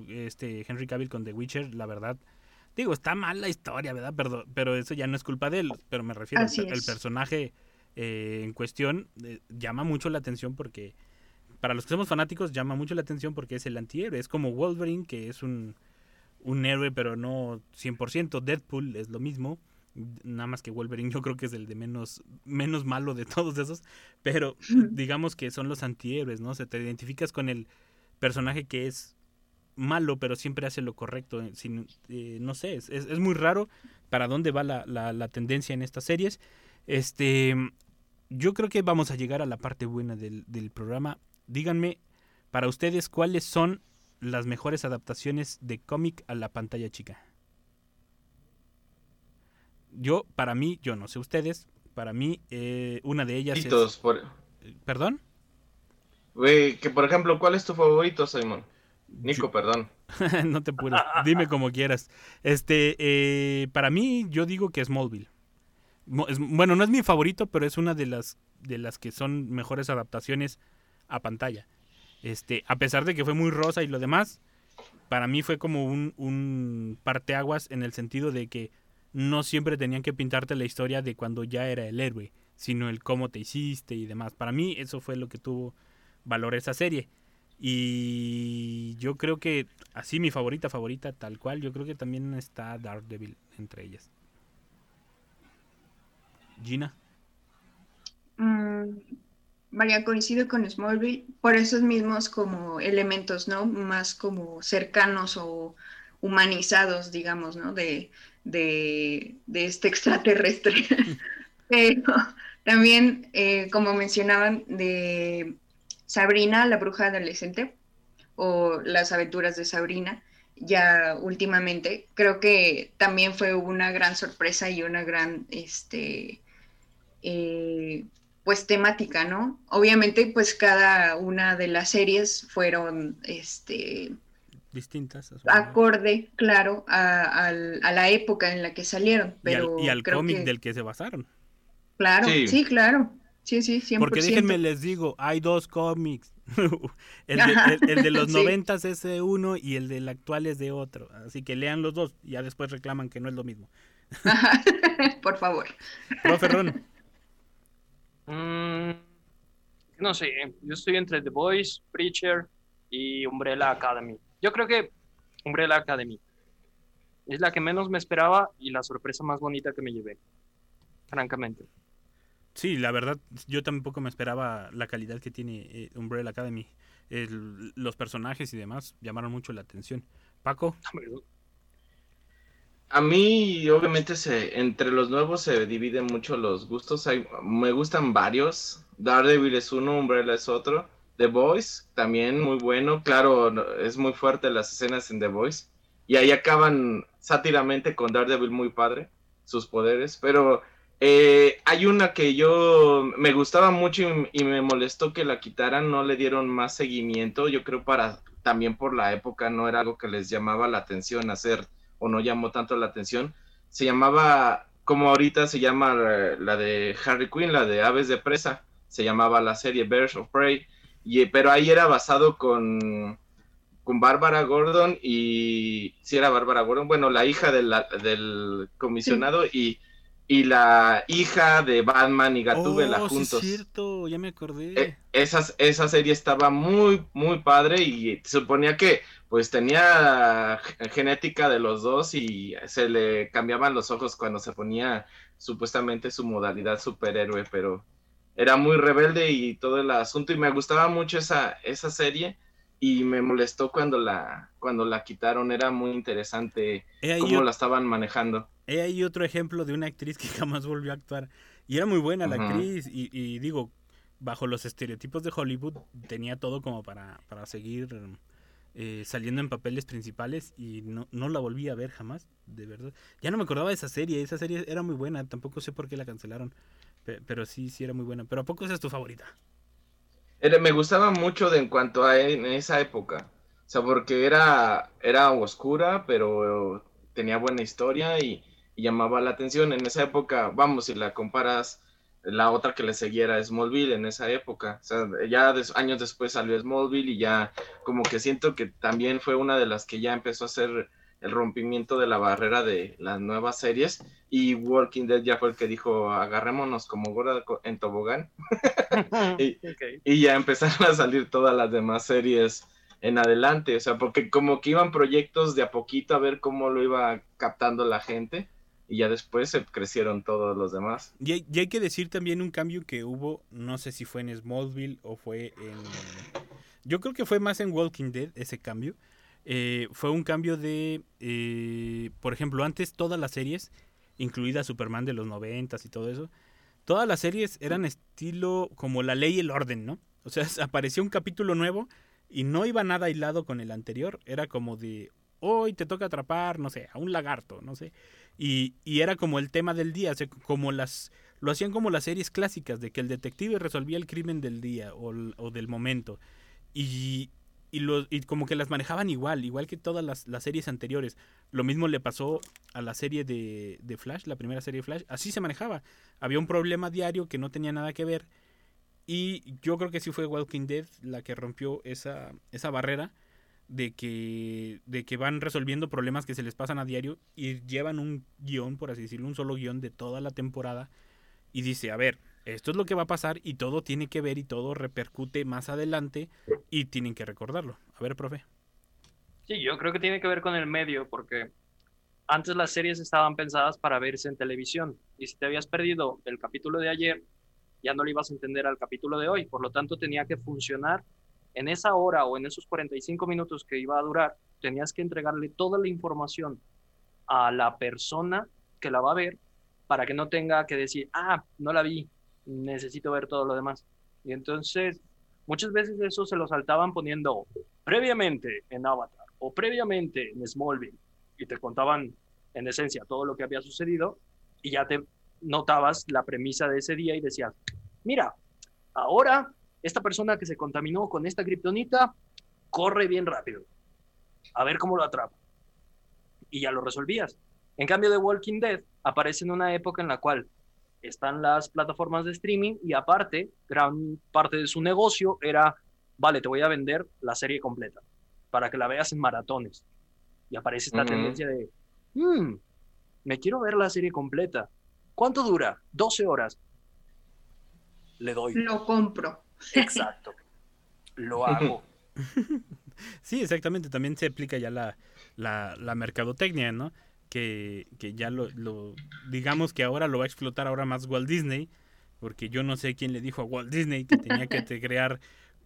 este Henry Cavill con The Witcher, la verdad, digo, está mal la historia, ¿verdad? Pero, pero eso ya no es culpa de él, pero me refiero al el personaje eh, en cuestión eh, llama mucho la atención porque para los que somos fanáticos llama mucho la atención porque es el antihéroe, es como Wolverine que es un, un héroe pero no 100%, Deadpool es lo mismo, nada más que Wolverine yo creo que es el de menos menos malo de todos esos, pero digamos que son los antihéroes, ¿no? Se te identificas con el personaje que es malo, pero siempre hace lo correcto. Eh, sin, eh, no sé, es, es, muy raro para dónde va la, la, la, tendencia en estas series. Este, yo creo que vamos a llegar a la parte buena del, del programa. Díganme, para ustedes, ¿cuáles son las mejores adaptaciones de cómic a la pantalla chica? Yo, para mí, yo no sé ustedes, para mí, eh, una de ellas es... Por... ¿Perdón? Güey, que por ejemplo, ¿cuál es tu favorito, Simon? Nico, perdón. no te apures, dime como quieras. Este, eh, para mí, yo digo que Smallville. Es, bueno, no es mi favorito, pero es una de las de las que son mejores adaptaciones a pantalla. Este, a pesar de que fue muy rosa y lo demás, para mí fue como un, un parteaguas en el sentido de que no siempre tenían que pintarte la historia de cuando ya era el héroe, sino el cómo te hiciste y demás. Para mí eso fue lo que tuvo valor esa serie. Y yo creo que así mi favorita favorita tal cual, yo creo que también está Daredevil entre ellas. Gina. Mm, María, coincido con Smallville por esos mismos como elementos, ¿no? Más como cercanos o humanizados, digamos, ¿no? De, de, de este extraterrestre. Pero también, eh, como mencionaban, de Sabrina, la bruja adolescente, o las aventuras de Sabrina, ya últimamente, creo que también fue una gran sorpresa y una gran, este, eh, pues temática, ¿no? Obviamente, pues cada una de las series fueron, este, distintas. Acorde, claro, a, a, la época en la que salieron. Pero y al, cómic del que se basaron. Claro, sí, sí claro. Sí, sí, 100%. Porque déjenme les digo, hay dos cómics. el, de, el, de, los noventas es de uno y el del actual es de otro. Así que lean los dos y ya después reclaman que no es lo mismo. Por favor. Profe Ron. Mm, no sé, yo estoy entre The Voice, Preacher y Umbrella Academy. Yo creo que Umbrella Academy es la que menos me esperaba y la sorpresa más bonita que me llevé, francamente. Sí, la verdad, yo tampoco me esperaba la calidad que tiene eh, Umbrella Academy. El, los personajes y demás llamaron mucho la atención. Paco. A mí, obviamente, se, entre los nuevos se dividen mucho los gustos. Hay, me gustan varios. Daredevil es uno, Umbrella es otro. The Voice, también muy bueno. Claro, es muy fuerte las escenas en The Voice. Y ahí acaban sátiramente con Daredevil muy padre, sus poderes. Pero Eh, hay una que yo me gustaba mucho y, y, me molestó que la quitaran, no le dieron más seguimiento, yo creo para también por la época no era algo que les llamaba la atención hacer o no llamó tanto la atención. Se llamaba, como ahorita se llama la de Harry Quinn, la de Aves de Presa, se llamaba la serie Birds of Prey, y, pero ahí era basado con, con Bárbara Gordon y, si era Bárbara Gordon, bueno, la hija del comisionado y y la hija de Batman y Gatúbela oh, juntos. Sí es cierto, ya me acordé. Eh, esa serie estaba muy, muy padre y suponía que pues tenía genética de los dos y se le cambiaban los ojos cuando se ponía supuestamente su modalidad superhéroe, pero era muy rebelde y todo el asunto y me gustaba mucho esa, esa serie y me molestó cuando la, cuando la quitaron, era muy interesante cómo la estaban manejando. He ahí otro ejemplo de una actriz que jamás volvió a actuar. Y era muy buena la actriz y, digo, bajo los estereotipos de Hollywood tenía todo como para, para seguir eh, saliendo en papeles principales y no, no la volví a ver jamás, de verdad. Ya no me acordaba de esa serie, esa serie era muy buena, tampoco sé por qué la cancelaron, pero sí, sí era muy buena. ¿Pero a poco esa es tu favorita? me gustaba mucho de en cuanto a en esa época. O sea, porque era, era oscura, pero tenía buena historia y, llamaba la atención. En esa época, vamos, si la comparas, la otra que le seguía era Smallville en esa época. O sea, ya años después salió Smallville y ya como que siento que también fue una de las que ya empezó a ser el rompimiento de la barrera de las nuevas series. Y Walking Dead ya fue el que dijo agarrémonos como gorda en tobogán. Y, ya empezaron a salir todas las demás series en adelante, o sea, porque como que iban proyectos de a poquito a ver cómo lo iba captando la gente y ya después se crecieron todos los demás. Y hay, que decir también un cambio que hubo, no sé si fue en Smallville o fue en... Yo creo que fue más en Walking Dead ese cambio, eh, fue un cambio de, eh, por ejemplo, antes todas las series, incluida Superman de los noventas y todo eso, todas las series eran estilo como la ley y el orden, ¿no? O sea, apareció un capítulo nuevo y no iba nada aislado con el anterior, era como de, hoy te toca atrapar, no sé, a un lagarto, no sé. Y, era como el tema del día, como las, lo hacían como las series clásicas, de que el detective resolvía el crimen del día o, o del momento. Y, como que las manejaban igual, igual que todas las, series anteriores. Lo mismo le pasó a la serie de, de, Flash, la primera serie de Flash. Así se manejaba. Había un problema diario que no tenía nada que ver. Y yo creo que sí fue Walking Dead la que rompió esa, esa barrera de que, de que van resolviendo problemas que se les pasan a diario y llevan un guion, por así decirlo, un solo guion de toda la temporada. Y dice, a ver, esto es lo que va a pasar y todo tiene que ver y todo repercute más adelante y tienen que recordarlo. A ver, profe. Sí, yo creo que tiene que ver con el medio porque antes las series estaban pensadas para verse en televisión y si te habías perdido el capítulo de ayer, ya no lo ibas a entender al capítulo de hoy. Por lo tanto, tenía que funcionar en esa hora o en esos 45 minutos que iba a durar, tenías que entregarle toda la información a la persona que la va a ver para que no tenga que decir, ah, no la vi, necesito ver todo lo demás. Y entonces, muchas veces eso se lo saltaban poniendo previamente en Avatar o previamente en Smallville y te contaban en esencia todo lo que había sucedido y ya te notabas la premisa de ese día y decías, mira, ahora esta persona que se contaminó con esta kriptonita corre bien rápido. A ver cómo lo atrapa. Y ya lo resolvías. En cambio de Walking Dead aparece en una época en la cual están las plataformas de streaming y aparte, gran parte de su negocio era, vale, te voy a vender la serie completa para que la veas en maratones. Y aparece esta tendencia de, mmm, me quiero ver la serie completa. ¿Cuánto dura? 12 horas. Le doy. Lo compro. Exacto. Lo hago. Sí, exactamente. También se aplica ya la, la, la mercadotecnia, ¿no? que, ya lo, digamos que ahora lo va a explotar ahora más Walt Disney, porque yo no sé quién le dijo a Walt Disney que tenía que crear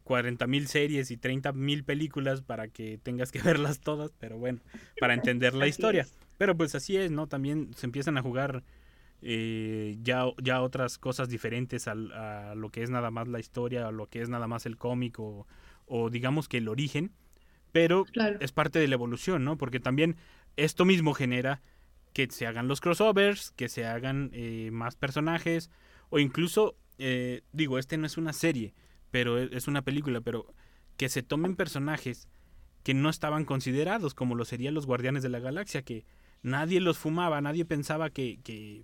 40 mil series y 30 mil películas para que tengas que verlas todas, pero bueno, para entender la historia. Pero pues así es, ¿no? También se empiezan a jugar eh, ya, ya otras cosas diferentes a, lo que es nada más la historia, a lo que es nada más el cómic o, digamos que el origen, pero es parte de la evolución, ¿no? Porque también esto mismo genera que se hagan los crossovers, que se hagan eh, más personajes, o incluso, eh, digo, este no es una serie, pero e, es una película, pero que se tomen personajes que no estaban considerados, como lo serían los Guardianes de la Galaxia, que nadie los fumaba, nadie pensaba que, que,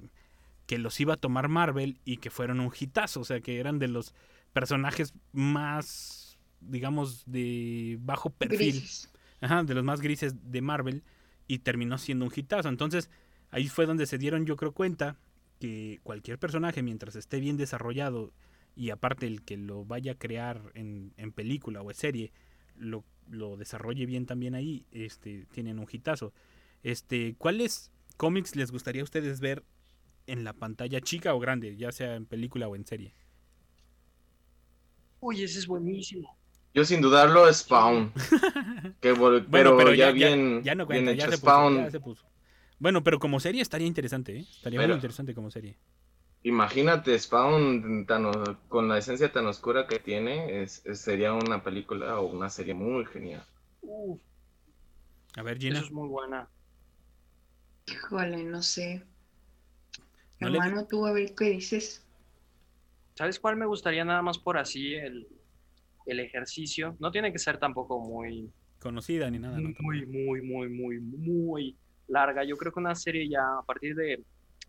que los iba a tomar Marvel y que fueron un hitazo, o sea, que eran de los personajes más, digamos, de bajo perfil. Ajá, de los más grises de Marvel y terminó siendo un hitazo. Entonces, ahí fue donde se dieron, yo creo, cuenta que cualquier personaje, mientras esté bien desarrollado y aparte el que lo vaya a crear en, en película o en serie, lo, lo, desarrolle bien también ahí, este, tienen un hitazo. Este, ¿Cuáles cómics les gustaría a ustedes ver en la pantalla chica o grande, ya sea en película o en serie? Uy, ese es buenísimo. Yo sin dudarlo Spawn. que, bueno, pero, pero, ya, bien, ya, no cuenta, bien hecho ya se Spawn. Puso, ya se puso. Bueno, pero como serie estaría interesante, ¿eh? Estaría Pero- muy interesante como serie. Imagínate Spawn tan, con la esencia tan oscura que tiene, es, es- sería una película o una serie muy genial. Uf, A ver, Gina. eso es muy buena. Híjole, no sé. ¿No le- Hermano, tú a ver qué dices. ¿Sabes cuál me gustaría nada más por así el, el ejercicio? No tiene que ser tampoco muy, Conocida ni nada, ¿no? muy, muy, muy, muy, muy larga. Yo creo que una serie ya a partir de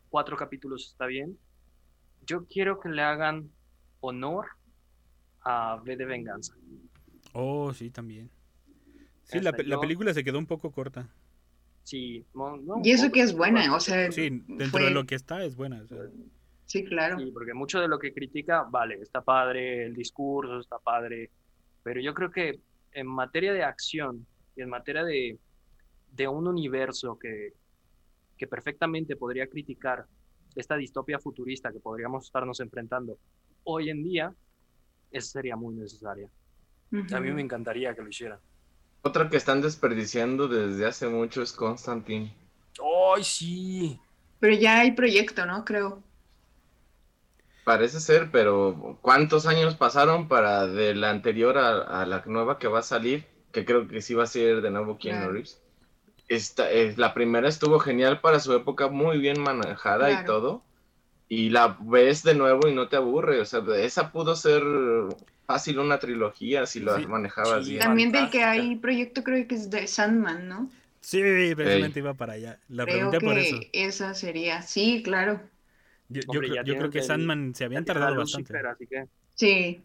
cuatro capítulos está bien. Yo quiero que le hagan honor a V de Venganza. Oh, sí, también. Sí, la, la película se quedó un poco corta. Sí, no- no, Y eso que es buena, o sea, Sí, dentro fue- de lo que está es buena. o sea. sí, claro. Sí, porque mucho de lo que critica, vale, está padre, el discurso está padre, pero yo creo que en materia de acción y en materia de, de un universo que, que perfectamente podría criticar esta distopia futurista que podríamos estarnos enfrentando hoy en día, esa sería muy necesaria. A mí me encantaría que lo hicieran. Otra que están desperdiciando desde hace mucho es Constantine. ¡Ay, sí! Pero ya hay proyecto, ¿no? Creo. Parece ser, pero ¿cuántos años pasaron para de la anterior a, a la nueva que va a salir? Que creo que sí va a ser de nuevo Keanu Claro. Reeves. Esta, eh, la primera estuvo genial para su época, muy bien manejada y todo. Y la ves de nuevo y no te aburre. O sea, esa pudo ser fácil una trilogía si la Sí. manejabas Sí. bien. También del que hay proyecto creo que es de Sandman, ¿no? Sí, precisamente iba para allá. La creo pregunté que por eso. esa sería. Sí, claro. Yo, yo Hombre, creo, yo que el- Sandman se habían tardado a bastante. Lucifer, así que Sí.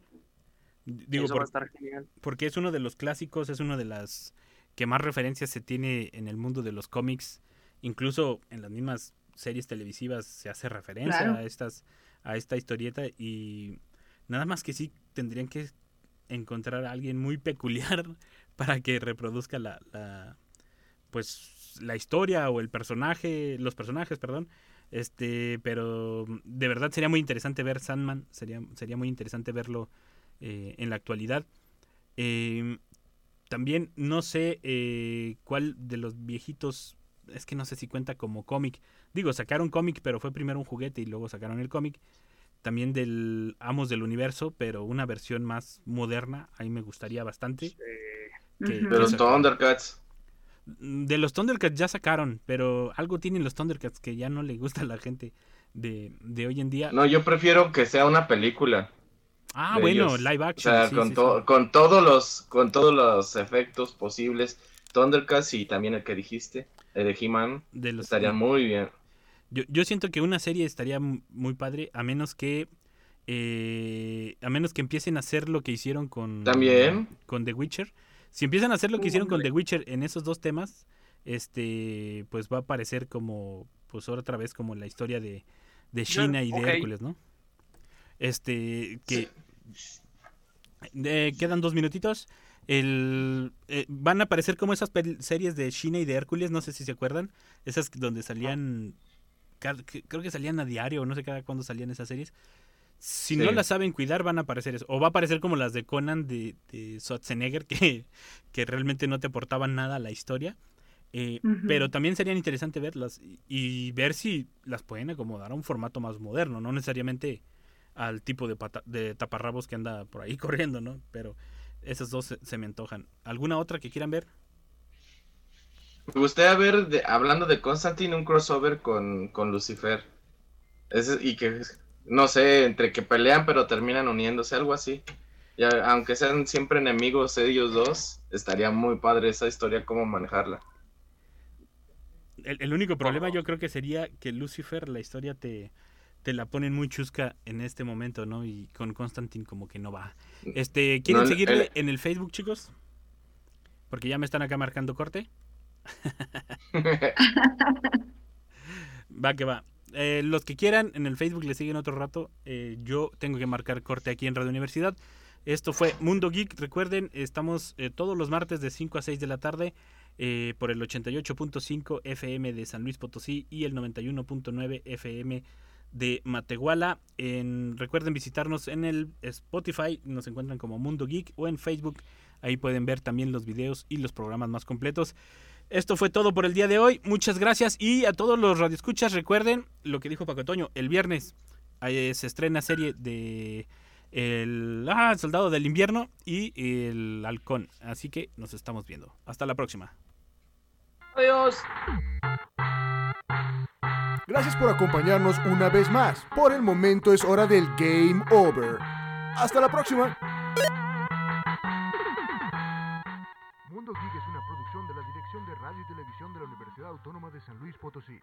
Digo, eso va a estar genial. porque es uno de los clásicos, es uno de las que más referencias se tiene en el mundo de los cómics. Incluso en las mismas series televisivas se hace referencia Claro. a estas a esta historieta y nada más que sí tendrían que encontrar a alguien muy peculiar para que reproduzca la, la pues la historia o el personaje, los personajes, perdón. Este, pero de verdad sería muy interesante ver Sandman, sería, sería muy interesante verlo eh, en la actualidad. Eh, también no sé eh, cuál de los viejitos, es que no sé si cuenta como cómic. Digo, sacaron cómic, pero fue primero un juguete y luego sacaron el cómic. También del Amos del Universo, pero una versión más moderna, ahí me gustaría bastante. Que- Ujú. De los sacaron. Thundercats. De los Thundercats ya sacaron, pero algo tienen los Thundercats que ya no le gusta a la gente de, de hoy en día. No, yo prefiero que sea una película. ah, bueno, ellos. live O action. sea, sí, con, sí, to- sí. con todos los con todos los efectos posibles. Thundercats y también el que dijiste, el de He-Man, De los- estaría muy bien. Yo, yo siento que una serie estaría muy padre, a menos que eh, a menos que empiecen a hacer lo que hicieron con También. con The Witcher. Si empiezan a hacer lo que hicieron con The Witcher en esos dos temas, este pues va a parecer como pues otra vez como la historia de de Sheena y de. Hércules, ¿no? Este que Sí. Eh, quedan dos minutitos. El, eh, van a aparecer como esas series de Sheena y de Hércules, no sé si se acuerdan. Esas donde salían, creo que salían a diario, no sé cada cuándo salían esas series. Si no las saben cuidar, van a aparecer eso. O va a aparecer como las de Conan de, de Schwarzenegger, que, que realmente no te aportaban nada a la historia. Eh. Pero también serían interesante verlas y, y ver si las pueden acomodar a un formato más moderno, no necesariamente al tipo de, pata- de taparrabos que anda por ahí corriendo, ¿no? Pero esas dos se, se me antojan. ¿Alguna otra que quieran ver? Me gustaría ver, de, hablando de Constantine, un crossover con, con Lucifer. y que, no sé, entre que pelean pero terminan uniéndose, algo así. Ya, aunque sean siempre enemigos ellos dos, estaría muy padre esa historia, cómo manejarla. El, único problema yo creo que sería que Lucifer, la historia te, te la ponen muy chusca en este momento, ¿no? Y con Constantine como que no va. Este, ¿quieren seguirle en el Facebook, chicos? Porque ya me están acá marcando corte. va que va. Eh, los que quieran, en el Facebook le siguen otro rato. Eh, yo tengo que marcar corte aquí en Radio Universidad. Esto fue Mundo Geek. Recuerden, estamos eh, todos los martes de 5 a 6 de la tarde por el 88.5 FM de San Luis Potosí y el 91.9 FM de Matehuala. En, recuerden visitarnos en el Spotify, nos encuentran como Mundo Geek o en Facebook. Ahí pueden ver también los videos y los programas más completos. Esto fue todo por el día de hoy. Muchas gracias. Y a todos los radioescuchas, recuerden lo que dijo Paco Toño. El viernes se estrena serie de el, ah, Soldado del Invierno y el Halcón. Así que nos estamos viendo. Hasta la próxima. Adiós. Gracias por acompañarnos una vez más. Por el momento es hora del Game Over. Hasta la próxima. Universidad Autónoma de San Luis Potosí.